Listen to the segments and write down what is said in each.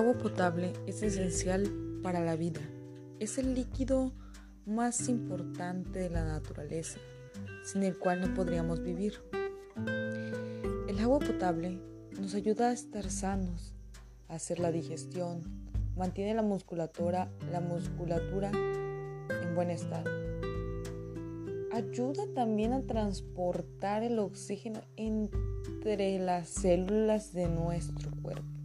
agua potable es esencial para la vida. Es el líquido más importante de la naturaleza, sin el cual no podríamos vivir. El agua potable nos ayuda a estar sanos, a hacer la digestión, mantiene la musculatura, la musculatura en buen estado. Ayuda también a transportar el oxígeno entre las células de nuestro cuerpo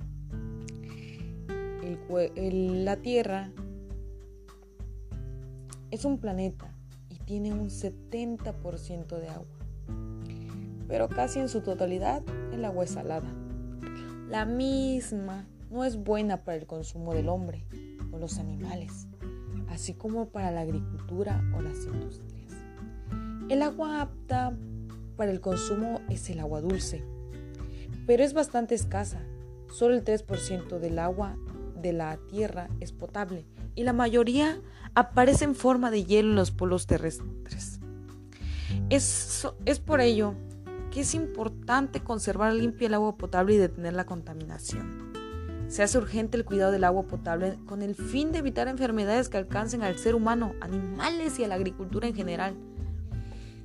la Tierra es un planeta y tiene un 70% de agua, pero casi en su totalidad el agua es salada. La misma no es buena para el consumo del hombre o los animales, así como para la agricultura o las industrias. El agua apta para el consumo es el agua dulce, pero es bastante escasa. Solo el 3% del agua de la Tierra es potable y la mayoría aparece en forma de hielo en los polos terrestres. Es, es por ello que es importante conservar limpia el agua potable y detener la contaminación. Se hace urgente el cuidado del agua potable con el fin de evitar enfermedades que alcancen al ser humano, animales y a la agricultura en general.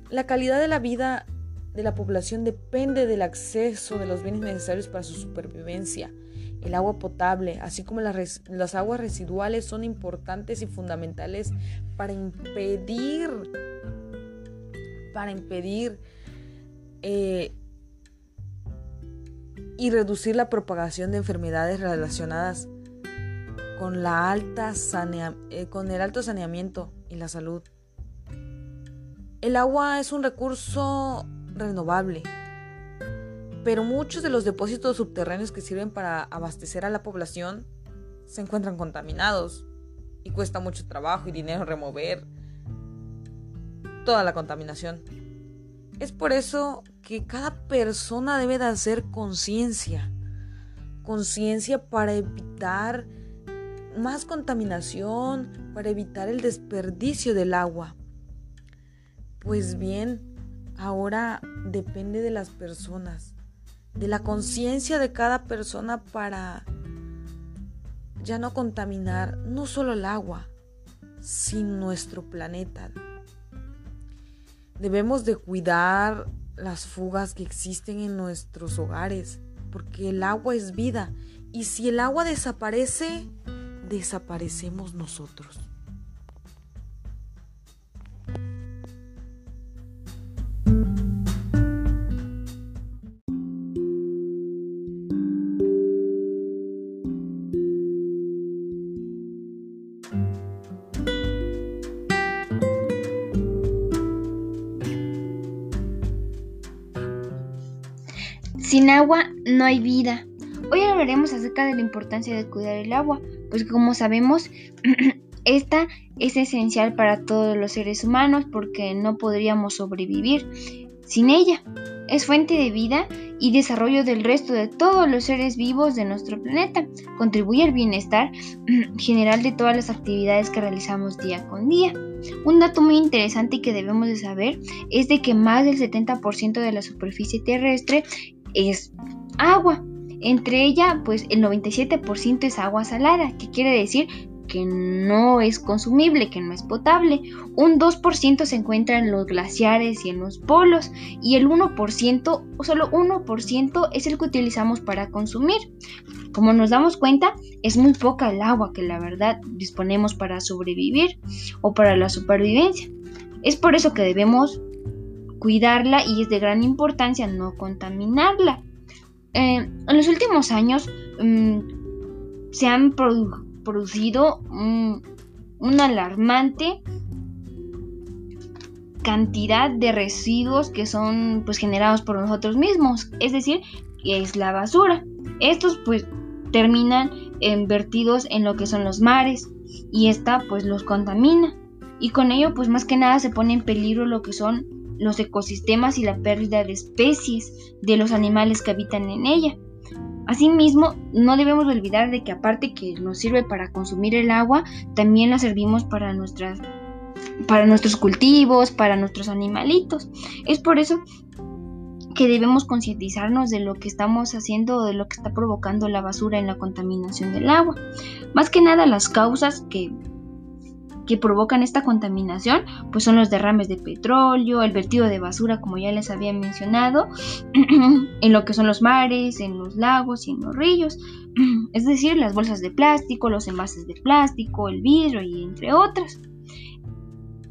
La calidad de la vida de la población depende del acceso de los bienes necesarios para su supervivencia. El agua potable, así como las, aguas residuales, son importantes y fundamentales para impedir, para impedir eh, y reducir la propagación de enfermedades relacionadas con, la alta eh, con el alto saneamiento y la salud. El agua es un recurso renovable pero muchos de los depósitos subterráneos que sirven para abastecer a la población se encuentran contaminados y cuesta mucho trabajo y dinero remover toda la contaminación. Es por eso que cada persona debe de hacer conciencia, conciencia para evitar más contaminación, para evitar el desperdicio del agua. Pues bien, ahora depende de las personas de la conciencia de cada persona para ya no contaminar no solo el agua, sino nuestro planeta. Debemos de cuidar las fugas que existen en nuestros hogares, porque el agua es vida y si el agua desaparece, desaparecemos nosotros. Sin agua no hay vida. Hoy hablaremos acerca de la importancia de cuidar el agua, pues como sabemos, esta es esencial para todos los seres humanos porque no podríamos sobrevivir sin ella. Es fuente de vida y desarrollo del resto de todos los seres vivos de nuestro planeta. Contribuye al bienestar general de todas las actividades que realizamos día con día. Un dato muy interesante que debemos de saber es de que más del 70% de la superficie terrestre es agua. Entre ella, pues el 97% es agua salada, que quiere decir que no es consumible, que no es potable. Un 2% se encuentra en los glaciares y en los polos y el 1% o solo 1% es el que utilizamos para consumir. Como nos damos cuenta, es muy poca el agua que la verdad disponemos para sobrevivir o para la supervivencia. Es por eso que debemos cuidarla y es de gran importancia no contaminarla. Eh, en los últimos años mm, se han producido un, una alarmante cantidad de residuos que son pues generados por nosotros mismos, es decir, es la basura. Estos pues terminan vertidos en lo que son los mares y esta pues los contamina y con ello pues más que nada se pone en peligro lo que son los ecosistemas y la pérdida de especies de los animales que habitan en ella. Asimismo, no debemos olvidar de que aparte que nos sirve para consumir el agua, también la servimos para nuestras para nuestros cultivos, para nuestros animalitos. Es por eso que debemos concientizarnos de lo que estamos haciendo o de lo que está provocando la basura en la contaminación del agua. Más que nada las causas que que provocan esta contaminación, pues son los derrames de petróleo, el vertido de basura, como ya les había mencionado, en lo que son los mares, en los lagos y en los ríos, es decir, las bolsas de plástico, los envases de plástico, el vidrio y entre otras.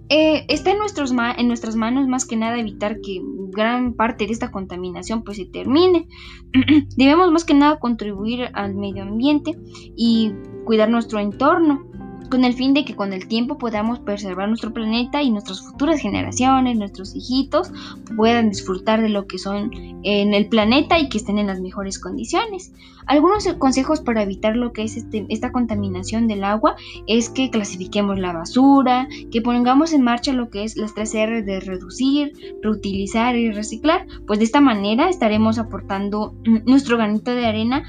Eh, está en, nuestros en nuestras manos más que nada evitar que gran parte de esta contaminación pues se termine. Debemos más que nada contribuir al medio ambiente y cuidar nuestro entorno con el fin de que con el tiempo podamos preservar nuestro planeta y nuestras futuras generaciones, nuestros hijitos, puedan disfrutar de lo que son en el planeta y que estén en las mejores condiciones. Algunos consejos para evitar lo que es este, esta contaminación del agua es que clasifiquemos la basura, que pongamos en marcha lo que es las tres R de reducir, reutilizar y reciclar, pues de esta manera estaremos aportando nuestro granito de arena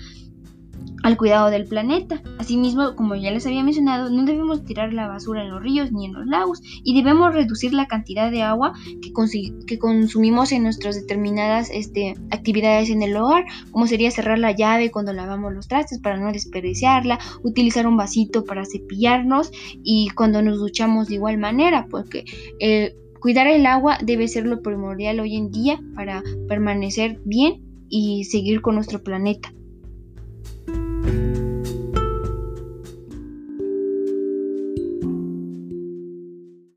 al cuidado del planeta. Asimismo, como ya les había mencionado, no debemos tirar la basura en los ríos ni en los lagos y debemos reducir la cantidad de agua que, consumimos en nuestras determinadas este, actividades en el hogar, como sería cerrar la llave cuando lavamos los trastes para no desperdiciarla, utilizar un vasito para cepillarnos y cuando nos duchamos de igual manera, porque eh, cuidar el agua debe ser lo primordial hoy en día para permanecer bien y seguir con nuestro planeta.